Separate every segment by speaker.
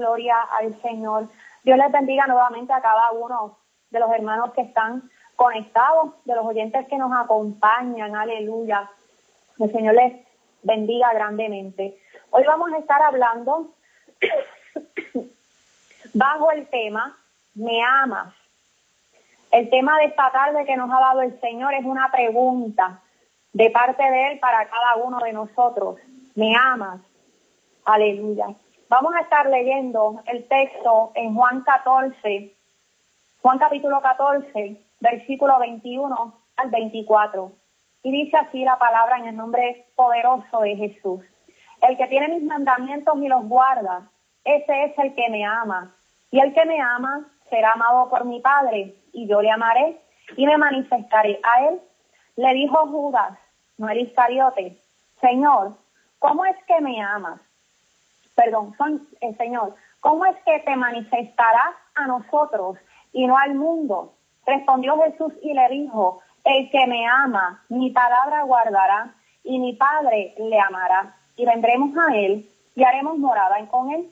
Speaker 1: gloria al Señor. Dios les bendiga nuevamente a cada uno de los hermanos que están conectados, de los oyentes que nos acompañan, aleluya. El Señor les bendiga grandemente. Hoy vamos a estar hablando bajo el tema ¿Me amas? El tema de esta tarde que nos ha dado el Señor es una pregunta de parte de Él para cada uno de nosotros. ¿Me amas? Aleluya. Vamos a estar leyendo el texto en Juan 14, Juan capítulo 14, versículo 21 al 24. Y dice así la palabra en el nombre poderoso de Jesús. El que tiene mis mandamientos y los guarda, ese es el que me ama. Y el que me ama será amado por mi Padre, y yo le amaré y me manifestaré a él. Le dijo Judas, no el Iscariote, Señor, ¿cómo es que me amas? Perdón, son, eh, Señor, ¿cómo es que te manifestarás a nosotros y no al mundo? Respondió Jesús y le dijo, el que me ama, mi palabra guardará, y mi Padre le amará, y vendremos a él y haremos morada con él.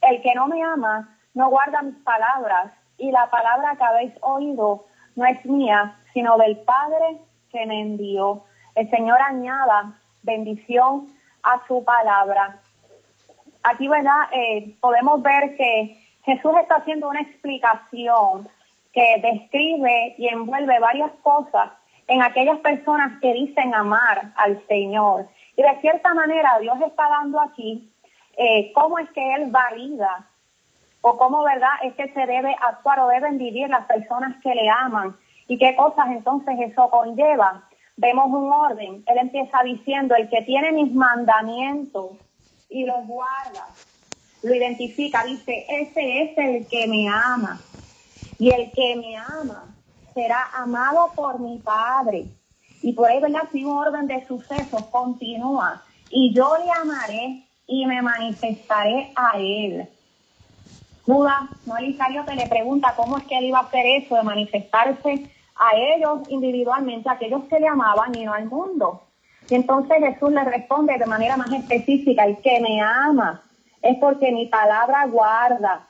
Speaker 1: El que no me ama, no guarda mis palabras, y la palabra que habéis oído no es mía, sino del Padre que me envió. El Señor añada bendición a su palabra. Aquí, ¿verdad? Eh, podemos ver que Jesús está haciendo una explicación que describe y envuelve varias cosas en aquellas personas que dicen amar al Señor. Y de cierta manera Dios está dando aquí eh, cómo es que Él valida o cómo, ¿verdad?, es que se debe actuar o deben vivir las personas que le aman y qué cosas entonces eso conlleva. Vemos un orden. Él empieza diciendo, el que tiene mis mandamientos y los guarda, lo identifica, dice, ese es el que me ama. Y el que me ama será amado por mi Padre. Y por ahí, ¿verdad? Si un orden de sucesos continúa. Y yo le amaré y me manifestaré a él. Judas, no te le pregunta cómo es que él iba a hacer eso, de manifestarse a ellos individualmente, a aquellos que le amaban y no al mundo. Y entonces Jesús le responde de manera más específica, el que me ama es porque mi palabra guarda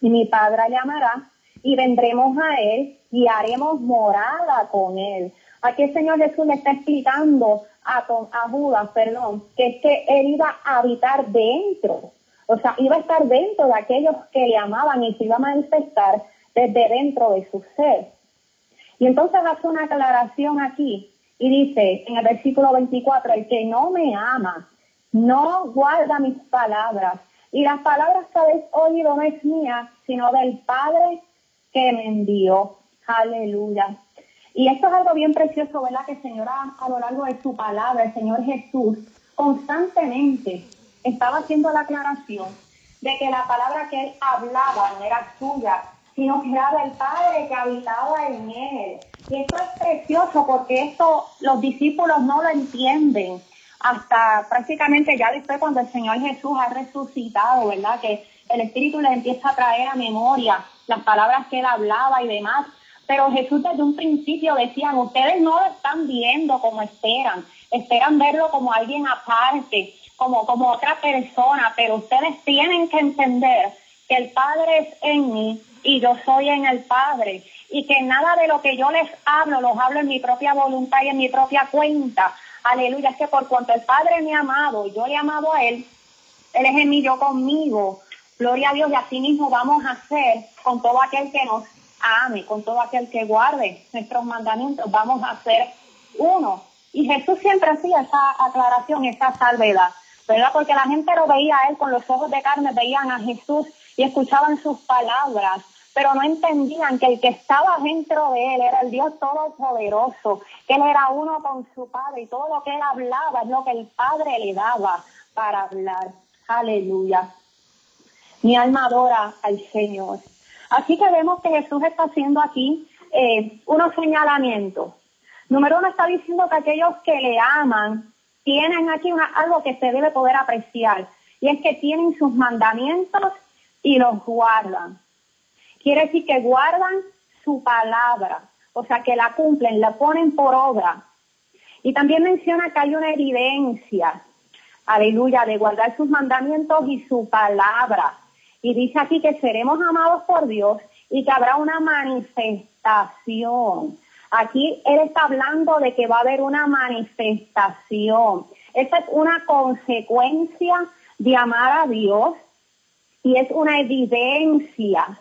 Speaker 1: y mi Padre le amará y vendremos a él y haremos morada con él. Aquí el Señor Jesús le está explicando a, a Judas, perdón, que es que él iba a habitar dentro o sea, iba a estar dentro de aquellos que le amaban y se iba a manifestar desde dentro de su ser. Y entonces hace una aclaración aquí y dice en el versículo 24, el que no me ama, no guarda mis palabras. Y las palabras que habéis oído no es mía, sino del Padre que me envió. Aleluya. Y esto es algo bien precioso, ¿verdad? Que el Señor a lo largo de su palabra, el Señor Jesús, constantemente estaba haciendo la aclaración de que la palabra que él hablaba no era suya, sino que era del Padre que habitaba en él. Y esto es precioso porque esto los discípulos no lo entienden hasta prácticamente ya después cuando el Señor Jesús ha resucitado, ¿verdad? Que el Espíritu les empieza a traer a memoria las palabras que él hablaba y demás. Pero Jesús desde un principio decía, ustedes no lo están viendo como esperan, esperan verlo como alguien aparte, como, como otra persona, pero ustedes tienen que entender que el Padre es en mí y yo soy en el Padre y que nada de lo que yo les hablo, los hablo en mi propia voluntad y en mi propia cuenta. Aleluya, es que por cuanto el Padre me ha amado, yo le he amado a Él, Él es en mí, yo conmigo. Gloria a Dios y así mismo vamos a hacer con todo aquel que nos ame, con todo aquel que guarde nuestros mandamientos, vamos a ser uno. Y Jesús siempre hacía esa aclaración, esa salvedad. ¿verdad? Porque la gente lo veía a él con los ojos de carne, veían a Jesús y escuchaban sus palabras, pero no entendían que el que estaba dentro de él era el Dios Todopoderoso, que él era uno con su Padre y todo lo que él hablaba es lo que el Padre le daba para hablar. Aleluya. Mi alma adora al Señor. Así que vemos que Jesús está haciendo aquí eh, unos señalamientos. Número uno está diciendo que aquellos que le aman tienen aquí algo que se debe poder apreciar, y es que tienen sus mandamientos y los guardan. Quiere decir que guardan su palabra, o sea, que la cumplen, la ponen por obra. Y también menciona que hay una evidencia, aleluya, de guardar sus mandamientos y su palabra. Y dice aquí que seremos amados por Dios y que habrá una manifestación. Aquí él está hablando de que va a haber una manifestación. Esta es una consecuencia de amar a Dios y es una evidencia,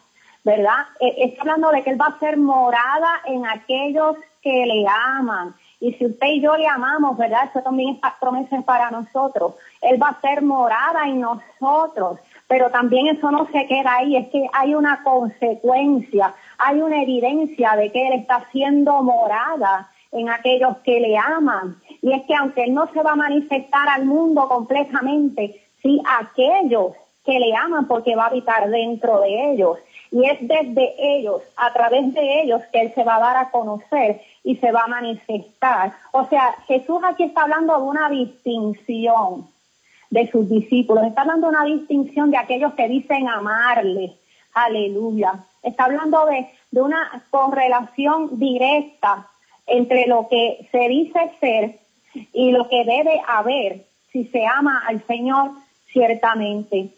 Speaker 1: ¿verdad? E, está hablando de que Él va a ser morada en aquellos que le aman. Y si usted y yo le amamos, ¿verdad? Eso también es promesa para nosotros. Él va a ser morada en nosotros. Pero también eso no se queda ahí, es que hay una consecuencia, hay una evidencia de que Él está siendo morada en aquellos que le aman. Y es que aunque Él no se va a manifestar al mundo completamente, sí aquellos que le aman porque va a habitar dentro de ellos. Y es desde ellos, a través de ellos, que Él se va a dar a conocer y se va a manifestar. O sea, Jesús aquí está hablando de una distinción de sus discípulos. Está hablando de una distinción de aquellos que dicen amarle. Aleluya. Está hablando de, de una correlación directa entre lo que se dice ser y lo que debe haber si se ama al Señor ciertamente.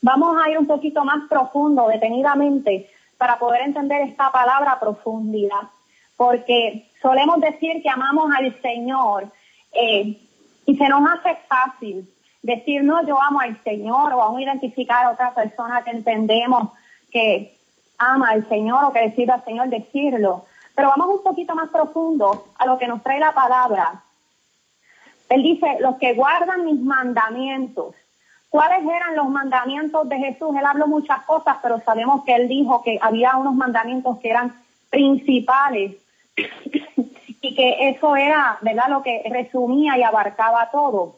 Speaker 1: Vamos a ir un poquito más profundo, detenidamente, para poder entender esta palabra profundidad, porque solemos decir que amamos al Señor eh, y se nos hace fácil decir, no, yo amo al Señor, o vamos a identificar a otra persona que entendemos que ama al Señor o que decida al Señor decirlo. Pero vamos un poquito más profundo a lo que nos trae la palabra. Él dice, los que guardan mis mandamientos. ¿Cuáles eran los mandamientos de Jesús? Él habló muchas cosas, pero sabemos que él dijo que había unos mandamientos que eran principales y que eso era, ¿verdad?, lo que resumía y abarcaba todo.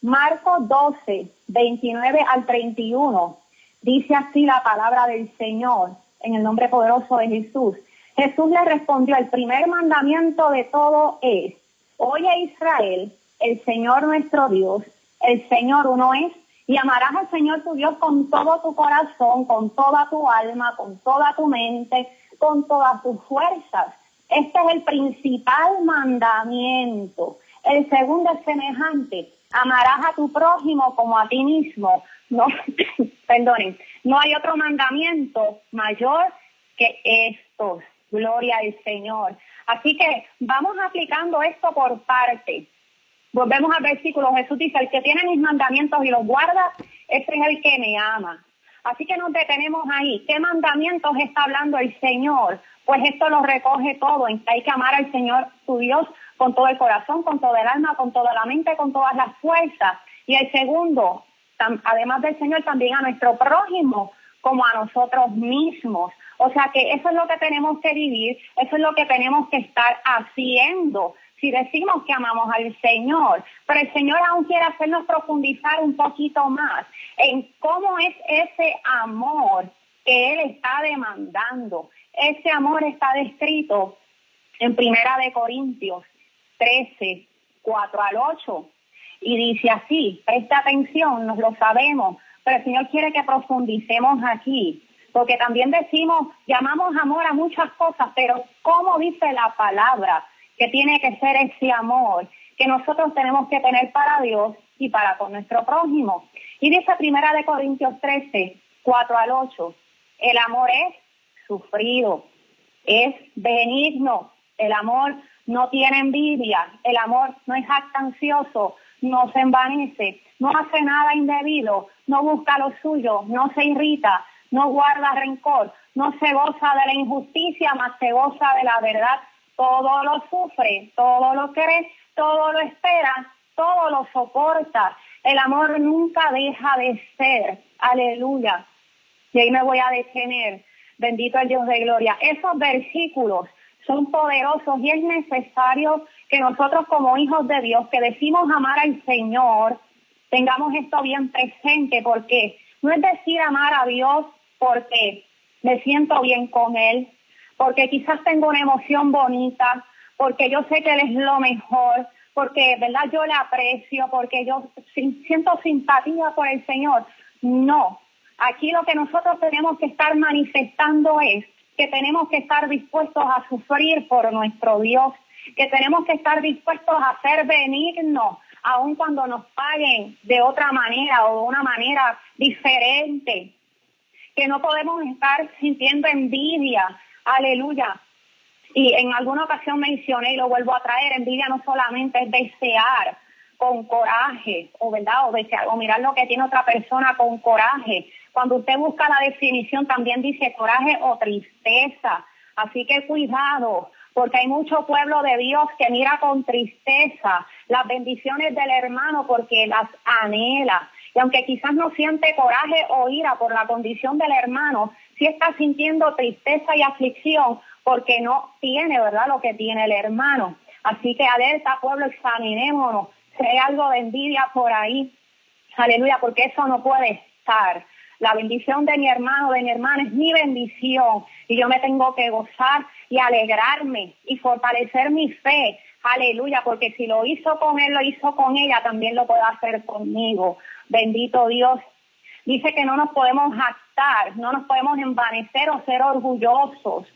Speaker 1: Marcos 12, 29 al 31, dice así la palabra del Señor en el nombre poderoso de Jesús. Jesús le respondió, el primer mandamiento de todo es, oye Israel, el Señor nuestro Dios, el Señor uno es, y amarás al Señor tu Dios con todo tu corazón, con toda tu alma, con toda tu mente, con todas tus fuerzas. Este es el principal mandamiento. El segundo es semejante, amarás a tu prójimo como a ti mismo. No, perdonen, no hay otro mandamiento mayor que estos. Gloria al Señor. Así que vamos aplicando esto por parte. Volvemos al versículo. Jesús dice, el que tiene mis mandamientos y los guarda, ese es el que me ama. Así que nos detenemos ahí. ¿Qué mandamientos está hablando el Señor? Pues esto lo recoge todo, hay que amar al Señor, tu Dios, con todo el corazón, con todo el alma, con toda la mente, con todas las fuerzas. Y el segundo, además del Señor, también a nuestro prójimo, como a nosotros mismos. O sea que eso es lo que tenemos que vivir, eso es lo que tenemos que estar haciendo. Si decimos que amamos al Señor, pero el Señor aún quiere hacernos profundizar un poquito más en cómo es ese amor que Él está demandando. Ese amor está descrito en Primera de Corintios 13, 4 al 8. Y dice así, presta atención, nos lo sabemos, pero el Señor quiere que profundicemos aquí, porque también decimos, llamamos amor a muchas cosas, pero ¿cómo dice la palabra que tiene que ser ese amor que nosotros tenemos que tener para Dios y para con nuestro prójimo? Y dice Primera de Corintios 13, 4 al 8, el amor es sufrido, es benigno, el amor no tiene envidia, el amor no es jactancioso, no se envanece, no hace nada indebido, no busca lo suyo, no se irrita, no guarda rencor, no se goza de la injusticia, más se goza de la verdad. Todo lo sufre, todo lo cree, todo lo espera, todo lo soporta. El amor nunca deja de ser. Aleluya. Y ahí me voy a detener. Bendito el Dios de gloria. Esos versículos son poderosos y es necesario que nosotros como hijos de Dios que decimos amar al Señor, tengamos esto bien presente porque no es decir amar a Dios porque me siento bien con Él, porque quizás tengo una emoción bonita, porque yo sé que Él es lo mejor, porque, ¿verdad? Yo le aprecio, porque yo siento simpatía por el Señor. No, aquí lo que nosotros tenemos que estar manifestando es que tenemos que estar dispuestos a sufrir por nuestro Dios, que tenemos que estar dispuestos a ser benignos, aun cuando nos paguen de otra manera o de una manera diferente. que no podemos estar sintiendo envidia, aleluya. Y en alguna ocasión mencioné y lo vuelvo a traer, envidia no solamente es desear con coraje, o verdad, o desear, o mirar lo que tiene otra persona con coraje. Cuando usted busca la definición también dice coraje o tristeza. Así que cuidado, porque hay mucho pueblo de Dios que mira con tristeza las bendiciones del hermano porque las anhela. Y aunque quizás no siente coraje o ira por la condición del hermano, sí está sintiendo tristeza y aflicción porque no tiene, ¿verdad?, lo que tiene el hermano. Así que alerta, pueblo, examinémonos si hay algo de envidia por ahí. Aleluya, porque eso no puede estar. La bendición de mi hermano, de mi hermana es mi bendición y yo me tengo que gozar y alegrarme y fortalecer mi fe. Aleluya, porque si lo hizo con él, lo hizo con ella, también lo puede hacer conmigo. Bendito Dios. Dice que no nos podemos no nos podemos envanecer o ser orgullosos.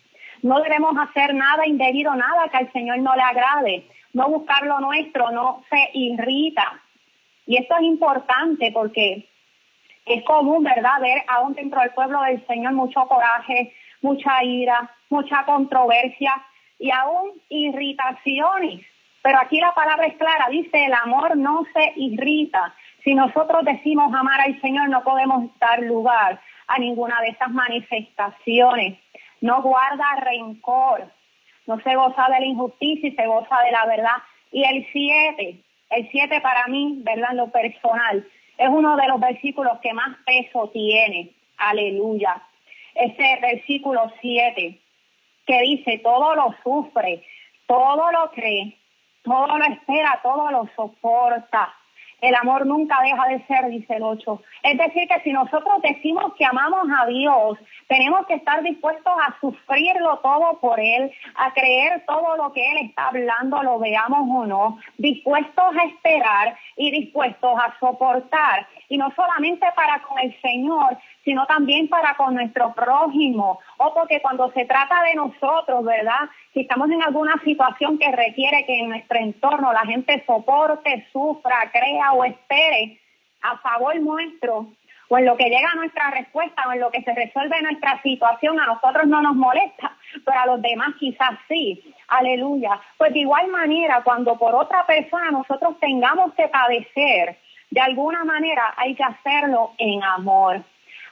Speaker 1: No debemos hacer nada indebido, nada que al Señor no le agrade. No buscar lo nuestro, no se irrita. Y esto es importante porque es común, ¿verdad?, ver aún dentro del pueblo del Señor mucho coraje, mucha ira, mucha controversia y aún irritaciones. Pero aquí la palabra es clara, dice, el amor no se irrita. Si nosotros decimos amar al Señor, no podemos dar lugar a ninguna de esas manifestaciones. No guarda rencor, no se goza de la injusticia y se goza de la verdad. Y el siete, el siete para mí, ¿verdad? Lo personal, es uno de los versículos que más peso tiene. Aleluya ese versículo 7, que dice, todo lo sufre, todo lo cree, todo lo espera, todo lo soporta. El amor nunca deja de ser, dice el 8. Es decir, que si nosotros decimos que amamos a Dios, tenemos que estar dispuestos a sufrirlo todo por Él, a creer todo lo que Él está hablando, lo veamos o no, dispuestos a esperar y dispuestos a soportar. Y no solamente para con el Señor, sino también para con nuestro prójimo, o porque cuando se trata de nosotros, ¿verdad? Si estamos en alguna situación que requiere que en nuestro entorno la gente soporte, sufra, crea o espere a favor nuestro, o en lo que llega nuestra respuesta o en lo que se resuelve nuestra situación, a nosotros no nos molesta, pero a los demás quizás sí. Aleluya. Pues de igual manera, cuando por otra persona nosotros tengamos que padecer, de alguna manera hay que hacerlo en amor.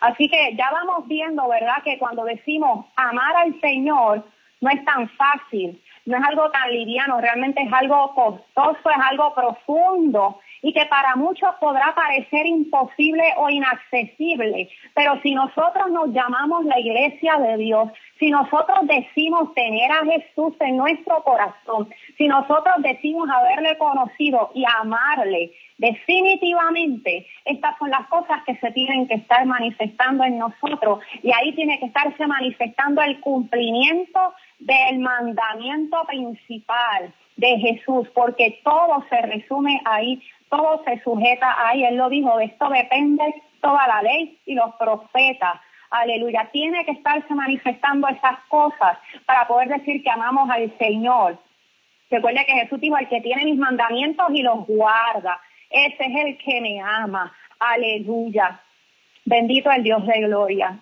Speaker 1: Así que ya vamos viendo, ¿verdad? Que cuando decimos amar al Señor no es tan fácil, no es algo tan liviano, realmente es algo costoso, es algo profundo y que para muchos podrá parecer imposible o inaccesible. Pero si nosotros nos llamamos la iglesia de Dios, si nosotros decimos tener a Jesús en nuestro corazón, si nosotros decimos haberle conocido y amarle, definitivamente estas son las cosas que se tienen que estar manifestando en nosotros y ahí tiene que estarse manifestando el cumplimiento del mandamiento principal de Jesús, porque todo se resume ahí todo se sujeta ahí. Él lo dijo, de esto depende toda la ley y los profetas. Aleluya. Tiene que estarse manifestando esas cosas para poder decir que amamos al Señor. Recuerde que Jesús dijo, el que tiene mis mandamientos y los guarda, ese es el que me ama. Aleluya. Bendito el Dios de gloria.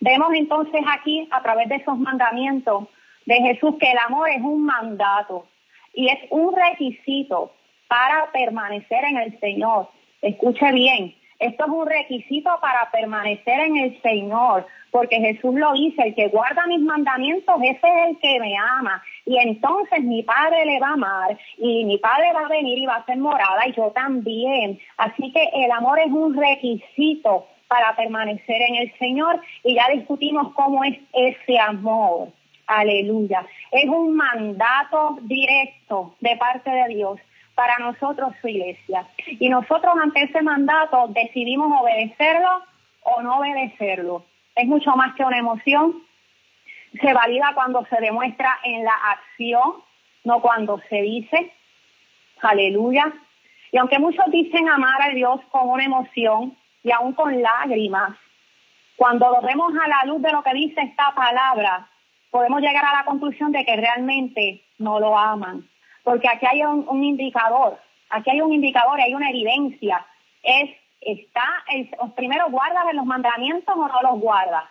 Speaker 1: Vemos entonces aquí, a través de esos mandamientos de Jesús, que el amor es un mandato y es un requisito para permanecer en el Señor. Escuche bien, esto es un requisito para permanecer en el Señor, porque Jesús lo dice, el que guarda mis mandamientos, ese es el que me ama. Y entonces mi Padre le va a amar y mi Padre va a venir y va a ser morada y yo también. Así que el amor es un requisito para permanecer en el Señor y ya discutimos cómo es ese amor. Aleluya. Es un mandato directo de parte de Dios para nosotros su iglesia. Y nosotros ante ese mandato decidimos obedecerlo o no obedecerlo. Es mucho más que una emoción. Se valida cuando se demuestra en la acción, no cuando se dice. Aleluya. Y aunque muchos dicen amar a Dios con una emoción y aún con lágrimas, cuando lo vemos a la luz de lo que dice esta palabra, podemos llegar a la conclusión de que realmente no lo aman porque aquí hay un, indicador, aquí hay un indicador, hay una evidencia, es está, el, primero, ¿guardas los mandamientos o no los guardas?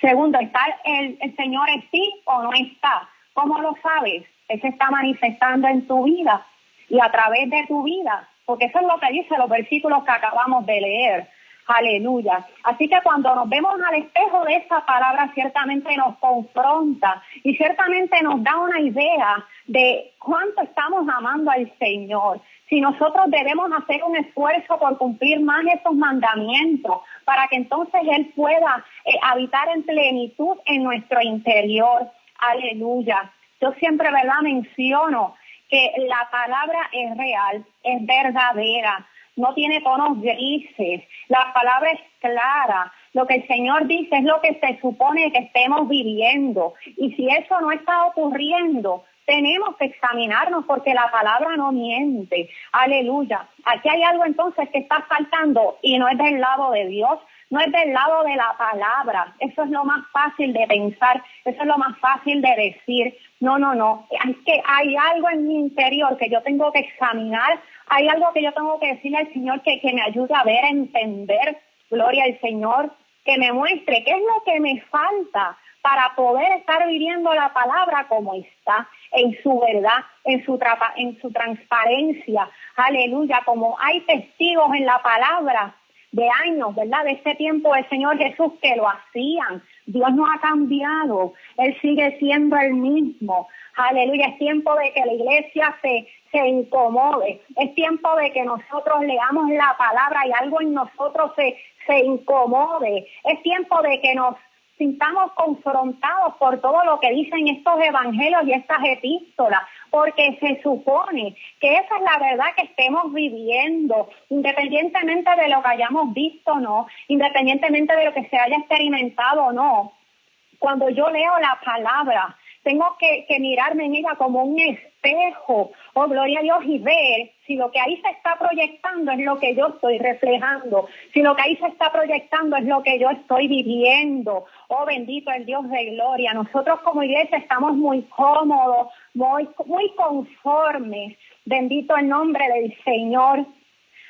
Speaker 1: Segundo, ¿está el, Señor en ti o no está? ¿Cómo lo sabes? Él se está manifestando en tu vida y a través de tu vida, porque eso es lo que dice los versículos que acabamos de leer. Aleluya. Así que cuando nos vemos al espejo de esa palabra, ciertamente nos confronta y ciertamente nos da una idea de cuánto estamos amando al Señor. Si nosotros debemos hacer un esfuerzo por cumplir más esos mandamientos, para que entonces Él pueda eh, habitar en plenitud en nuestro interior. Aleluya. Yo siempre, ¿verdad?, menciono que la palabra es real, es verdadera no tiene tonos grises, la palabra es clara, lo que el Señor dice es lo que se supone que estemos viviendo. Y si eso no está ocurriendo, tenemos que examinarnos porque la palabra no miente. Aleluya. Aquí hay algo entonces que está faltando y no es del lado de Dios, no es del lado de la palabra. Eso es lo más fácil de pensar, eso es lo más fácil de decir. No, no, no. Es que hay algo en mi interior que yo tengo que examinar, hay algo que yo tengo que decirle al Señor que, que me ayude a ver, a entender, gloria al Señor, que me muestre qué es lo que me falta para poder estar viviendo la palabra como está, en su verdad, en su, en su transparencia. Aleluya, como hay testigos en la palabra de años, ¿verdad? De ese tiempo del Señor Jesús que lo hacían. Dios no ha cambiado, Él sigue siendo el mismo. Aleluya, es tiempo de que la iglesia se, se incomode, es tiempo de que nosotros leamos la palabra y algo en nosotros se, se incomode, es tiempo de que nos sintamos confrontados por todo lo que dicen estos evangelios y estas epístolas, porque se supone que esa es la verdad que estemos viviendo, independientemente de lo que hayamos visto o no, independientemente de lo que se haya experimentado o no. Cuando yo leo la palabra, tengo que, mirarme en ella como un espejo, oh gloria a Dios, y ver si lo que ahí se está proyectando es lo que yo estoy reflejando, si lo que ahí se está proyectando es lo que yo estoy viviendo, oh bendito el Dios de gloria. Nosotros como iglesia estamos muy cómodos, muy, muy conformes, bendito el nombre del Señor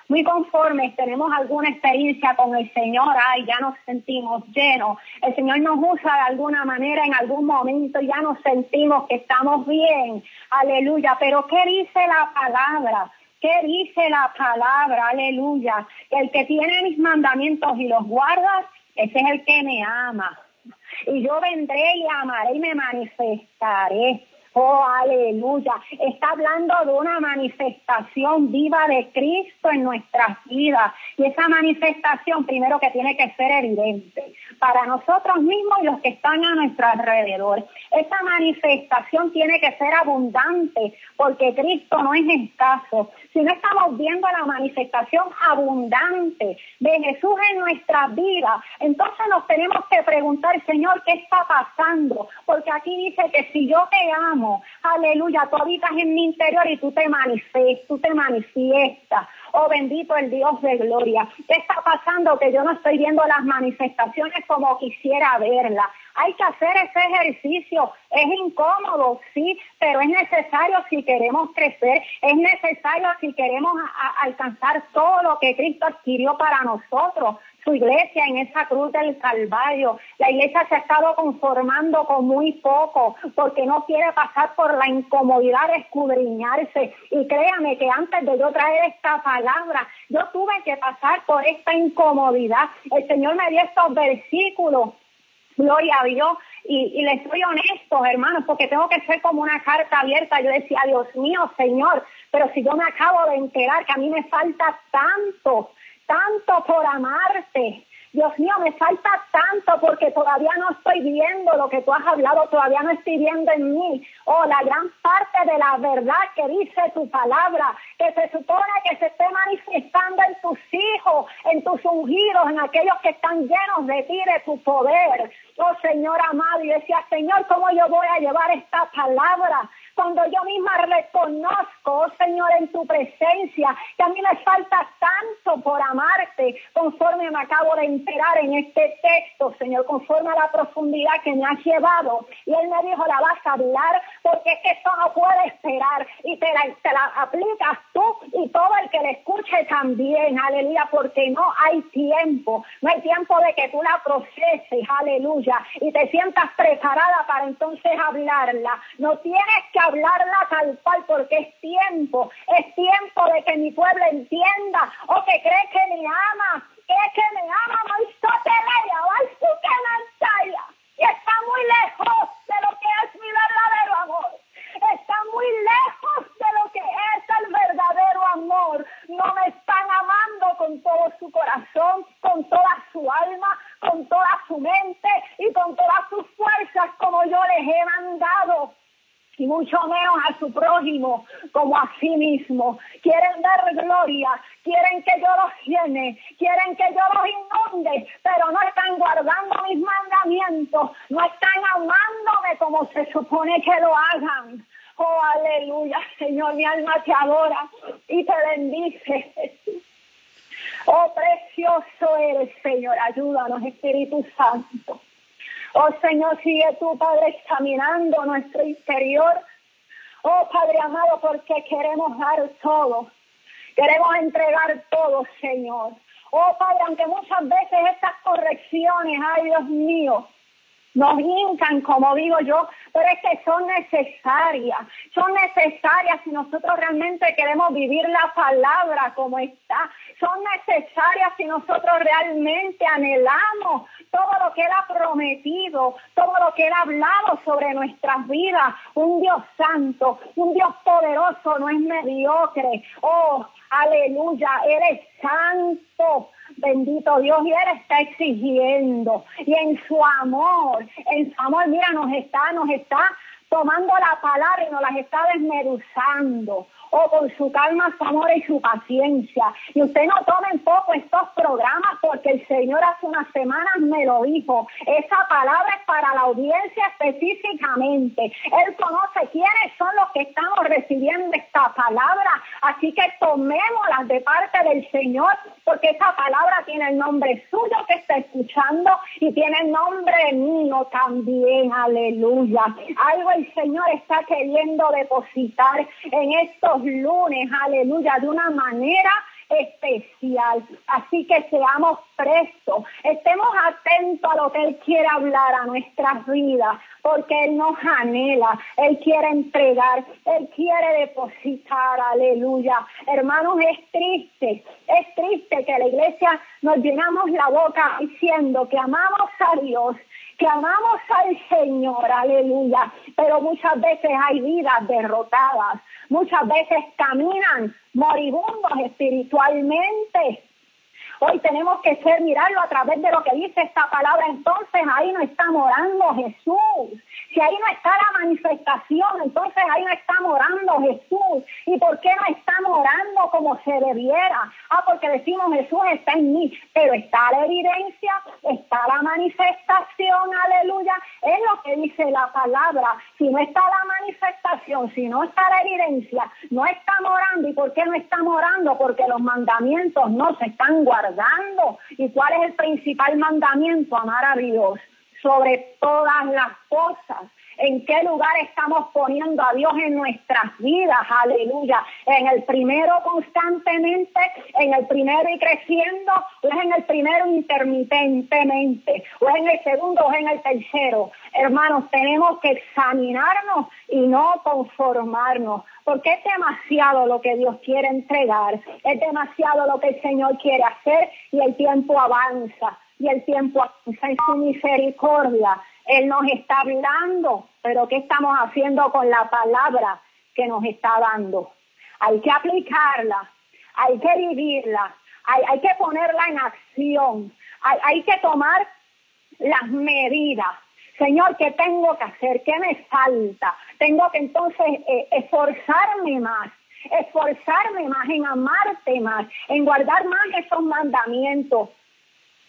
Speaker 1: muy conformes, tenemos alguna experiencia con el Señor, ay, ya nos sentimos llenos, el Señor nos usa de alguna manera en algún momento, ya nos sentimos que estamos bien, aleluya, pero ¿qué dice la palabra? ¿Qué dice la palabra? Aleluya. El que tiene mis mandamientos y los guarda, ese es el que me ama. Y yo vendré y amaré y me manifestaré. Oh, aleluya. Está hablando de una manifestación viva de Cristo en nuestras vidas. Y esa manifestación primero que tiene que ser evidente para nosotros mismos y los que están a nuestro alrededor. Esa manifestación tiene que ser abundante porque Cristo no es escaso. Si no estamos viendo la manifestación abundante de Jesús en nuestras vidas, entonces nos tenemos que preguntar, Señor, ¿qué está pasando? Porque aquí dice que si yo te amo, Aleluya, tú habitas en mi interior y tú te manifiestas, tú te manifiestas. Oh bendito el Dios de gloria. ¿Qué está pasando? Que yo no estoy viendo las manifestaciones como quisiera verlas. Hay que hacer ese ejercicio. Es incómodo, sí, pero es necesario si queremos crecer. Es necesario si queremos alcanzar todo lo que Cristo adquirió para nosotros su iglesia en esa cruz del Calvario. La iglesia se ha estado conformando con muy poco porque no quiere pasar por la incomodidad de escudriñarse. Y créame que antes de yo traer esta palabra, yo tuve que pasar por esta incomodidad. El Señor me dio estos versículos. Gloria a Dios. Y, y les soy honesto, hermanos, porque tengo que ser como una carta abierta. Yo decía, Dios mío, Señor, pero si yo me acabo de enterar que a mí me falta tanto, tanto por amarte. Dios mío, me falta tanto porque todavía no estoy viendo lo que tú has hablado, todavía no estoy viendo en mí. Oh, la gran parte de la verdad que dice tu palabra, que se supone que se esté manifestando en tus hijos, en tus ungidos, en aquellos que están llenos de ti, de tu poder. Oh, Señor amado, y decía, Señor, ¿cómo yo voy a llevar esta palabra cuando yo misma reconozco, oh Señor, en tu presencia, que a mí me falta tanto por amarte, conforme me acabo de enterar en este texto, Señor, conforme a la profundidad que me has llevado. Y Él me dijo, la vas a hablar, porque es que esto no puede esperar. Y te la, te la aplicas tú y todo el que le escuche también, aleluya, porque no hay tiempo, no hay tiempo de que tú la proceses, aleluya, y te sientas preparada para entonces hablarla. No tienes que hablarla tal cual porque es tiempo, es tiempo de que mi pueblo entienda o que cree que me ama, cree que me ama, que me y está muy lejos de lo que es mi verdadero amor. Está muy lejos de lo que es el verdadero amor. No me están amando con todo su corazón, con toda su alma, con toda su mente y con todas sus fuerzas como yo les he mandado y mucho menos a su prójimo como a sí mismo. Quieren dar gloria, quieren que yo los llene, quieren que yo los inunde, pero no están guardando mis mandamientos, no están amándome como se supone que lo hagan. Oh, aleluya, Señor, mi alma te adora y te bendice. Oh, precioso eres, Señor, ayúdanos, Espíritu Santo. Oh Señor, sigue tú, Padre, examinando nuestro interior. Oh Padre amado, porque queremos dar todo. Queremos entregar todo, Señor. Oh Padre, aunque muchas veces estas correcciones, ay Dios mío, nos hincan, como digo yo, pero es que son necesarias, son necesarias si nosotros realmente queremos vivir la palabra como está, son necesarias si nosotros realmente anhelamos todo lo que Él ha prometido, todo lo que Él ha hablado sobre nuestras vidas, un Dios santo, un Dios poderoso, no es mediocre, oh, aleluya, eres santo, Bendito Dios, y Él está exigiendo. Y en su amor, en su amor, mira, nos está, nos está tomando la palabra y nos las está desmeduzando o con su calma, su amor y su paciencia. Y usted no tome en poco estos programas porque el Señor hace unas semanas me lo dijo. Esa palabra es para la audiencia específicamente. Él conoce quiénes son los que estamos recibiendo esta palabra. Así que tomémoslas de parte del Señor porque esa palabra tiene el nombre suyo que está escuchando y tiene el nombre mío también. Aleluya. Algo el Señor está queriendo depositar en estos lunes, aleluya, de una manera especial. Así que seamos prestos, estemos atentos a lo que Él quiere hablar a nuestras vidas, porque Él nos anhela, Él quiere entregar, Él quiere depositar, aleluya. Hermanos, es triste, es triste que la iglesia nos llenamos la boca diciendo que amamos a Dios, que amamos al Señor, aleluya, pero muchas veces hay vidas derrotadas, muchas veces caminan moribundos espiritualmente. Hoy tenemos que ser mirarlo a través de lo que dice esta palabra. Entonces ahí no está morando Jesús. Si ahí no está la manifestación, entonces ahí no está morando Jesús. ¿Y por qué no está morando como se debiera? Ah, porque decimos Jesús está en mí, pero está la evidencia, está la manifestación, aleluya. Es lo que dice la palabra. Si no está la manifestación, si no está la evidencia, no está morando. ¿Y por qué no está morando? Porque los mandamientos no se están guardando. ¿Y cuál es el principal mandamiento? Amar a Dios sobre todas las cosas. ¿En qué lugar estamos poniendo a Dios en nuestras vidas? Aleluya. En el primero constantemente, en el primero y creciendo, o es en el primero intermitentemente, o es en el segundo, o es en el tercero. Hermanos, tenemos que examinarnos y no conformarnos, porque es demasiado lo que Dios quiere entregar, es demasiado lo que el Señor quiere hacer y el tiempo avanza y el tiempo en su misericordia. Él nos está hablando, pero ¿qué estamos haciendo con la palabra que nos está dando? Hay que aplicarla, hay que vivirla, hay, hay que ponerla en acción, hay, hay que tomar las medidas. Señor, ¿qué tengo que hacer? ¿Qué me falta? Tengo que entonces eh, esforzarme más, esforzarme más en amarte más, en guardar más esos mandamientos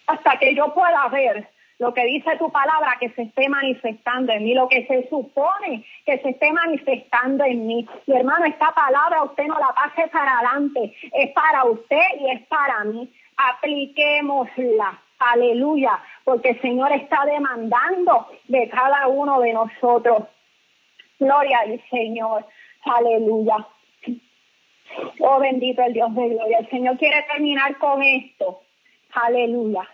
Speaker 1: hasta que yo pueda ver lo que dice tu palabra que se esté manifestando en mí, lo que se supone que se esté manifestando en mí. Mi hermano, esta palabra usted no la pase para adelante, es para usted y es para mí. Apliquémosla. Aleluya, porque el Señor está demandando de cada uno de nosotros. Gloria al Señor. Aleluya. Oh, bendito el Dios de gloria. El Señor quiere terminar con esto. Aleluya.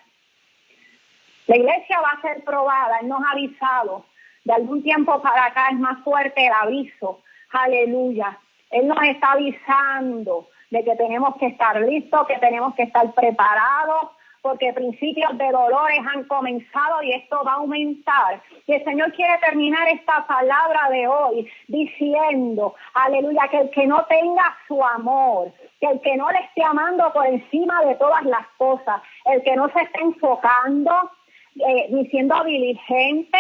Speaker 1: La iglesia va a ser probada, Él nos ha avisado. De algún tiempo para acá es más fuerte el aviso. Aleluya. Él nos está avisando de que tenemos que estar listos, que tenemos que estar preparados, porque principios de dolores han comenzado y esto va a aumentar. Y el Señor quiere terminar esta palabra de hoy diciendo, aleluya, que el que no tenga su amor, que el que no le esté amando por encima de todas las cosas, el que no se esté enfocando, eh, diciendo diligente,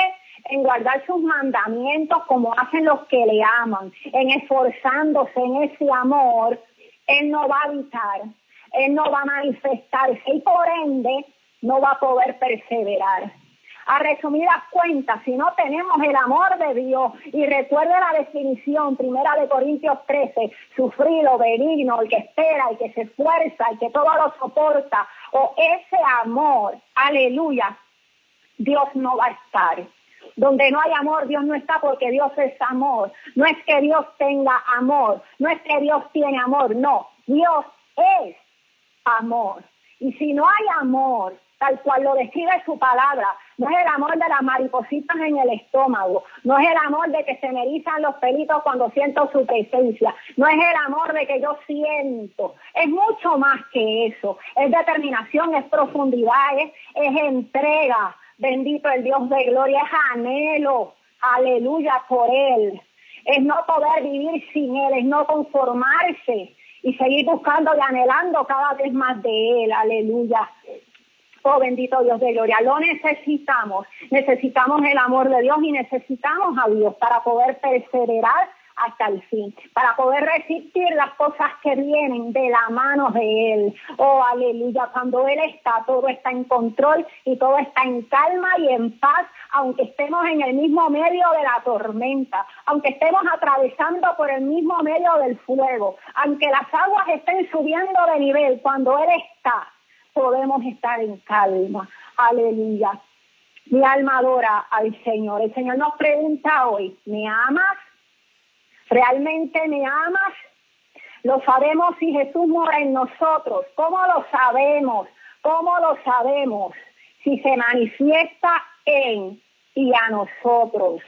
Speaker 1: en guardar sus mandamientos como hacen los que le aman, en esforzándose en ese amor, Él no va a habitar, Él no va a manifestarse y por ende no va a poder perseverar. A resumidas cuentas, si no tenemos el amor de Dios, y recuerde la definición primera de Corintios 13, sufrido, benigno, el que espera, el que se esfuerza, el que todo lo soporta, o ese amor, aleluya, Dios no va a estar. Donde no hay amor, Dios no está porque Dios es amor. No es que Dios tenga amor, no es que Dios tiene amor, no. Dios es amor. Y si no hay amor, tal cual lo describe su palabra, no es el amor de las maripositas en el estómago, no es el amor de que se me erizan los pelitos cuando siento su presencia, no es el amor de que yo siento, es mucho más que eso, es determinación, es profundidad, es, es entrega, Bendito el Dios de gloria, es anhelo, aleluya por Él. Es no poder vivir sin Él, es no conformarse y seguir buscando y anhelando cada vez más de Él, aleluya. Oh bendito Dios de gloria, lo necesitamos, necesitamos el amor de Dios y necesitamos a Dios para poder perseverar hasta el fin, para poder resistir las cosas que vienen de la mano de Él. Oh, aleluya, cuando Él está, todo está en control y todo está en calma y en paz, aunque estemos en el mismo medio de la tormenta, aunque estemos atravesando por el mismo medio del fuego, aunque las aguas estén subiendo de nivel, cuando Él está, podemos estar en calma. Aleluya. Mi alma adora al Señor. El Señor nos pregunta hoy, ¿me amas? ¿Realmente me amas? Lo sabemos si Jesús mora en nosotros. ¿Cómo lo sabemos? ¿Cómo lo sabemos? Si se manifiesta en y a nosotros.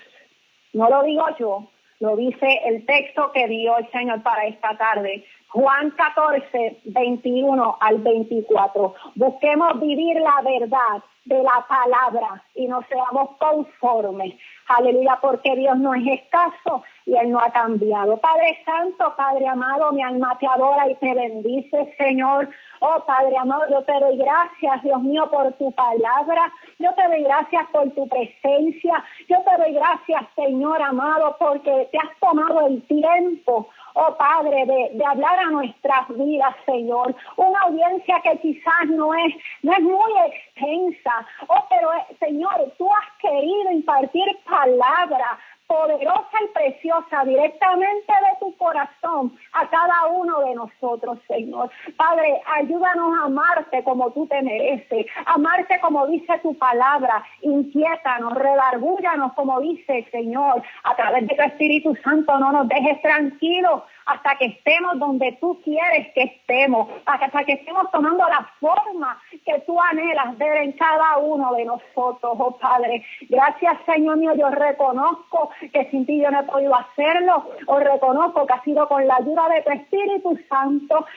Speaker 1: No lo digo yo, lo dice el texto que dio el Señor para esta tarde. Juan 14, 21 al 24. Busquemos vivir la verdad de la palabra y no seamos conformes. Aleluya, porque Dios no es escaso y Él no ha cambiado. Padre Santo, Padre amado, mi alma te adora y te bendice, Señor. Oh Padre amado, yo te doy gracias, Dios mío, por tu palabra. Yo te doy gracias por tu presencia. Yo te doy gracias, Señor amado, porque te has tomado el tiempo oh Padre, de, hablar a nuestras vidas, Señor. Una audiencia que quizás no es, no es muy extensa, oh, pero eh, Señor, tú has querido impartir palabra poderosa y preciosa directamente de tu corazón a cada uno de nosotros, Señor. Padre, ayúdanos a amarte como tú te mereces, amarte como dice tu palabra, inquiétanos, redargúyanos como dice, Señor, a través de tu Espíritu Santo, no nos dejes tranquilos hasta que estemos donde tú quieres que estemos, hasta que estemos tomando la forma que tú anhelas ver en cada uno de nosotros, oh Padre. Gracias, Señor mío, yo reconozco que sin ti yo no he podido hacerlo, os reconozco que ha sido con la ayuda de tu Espíritu Santo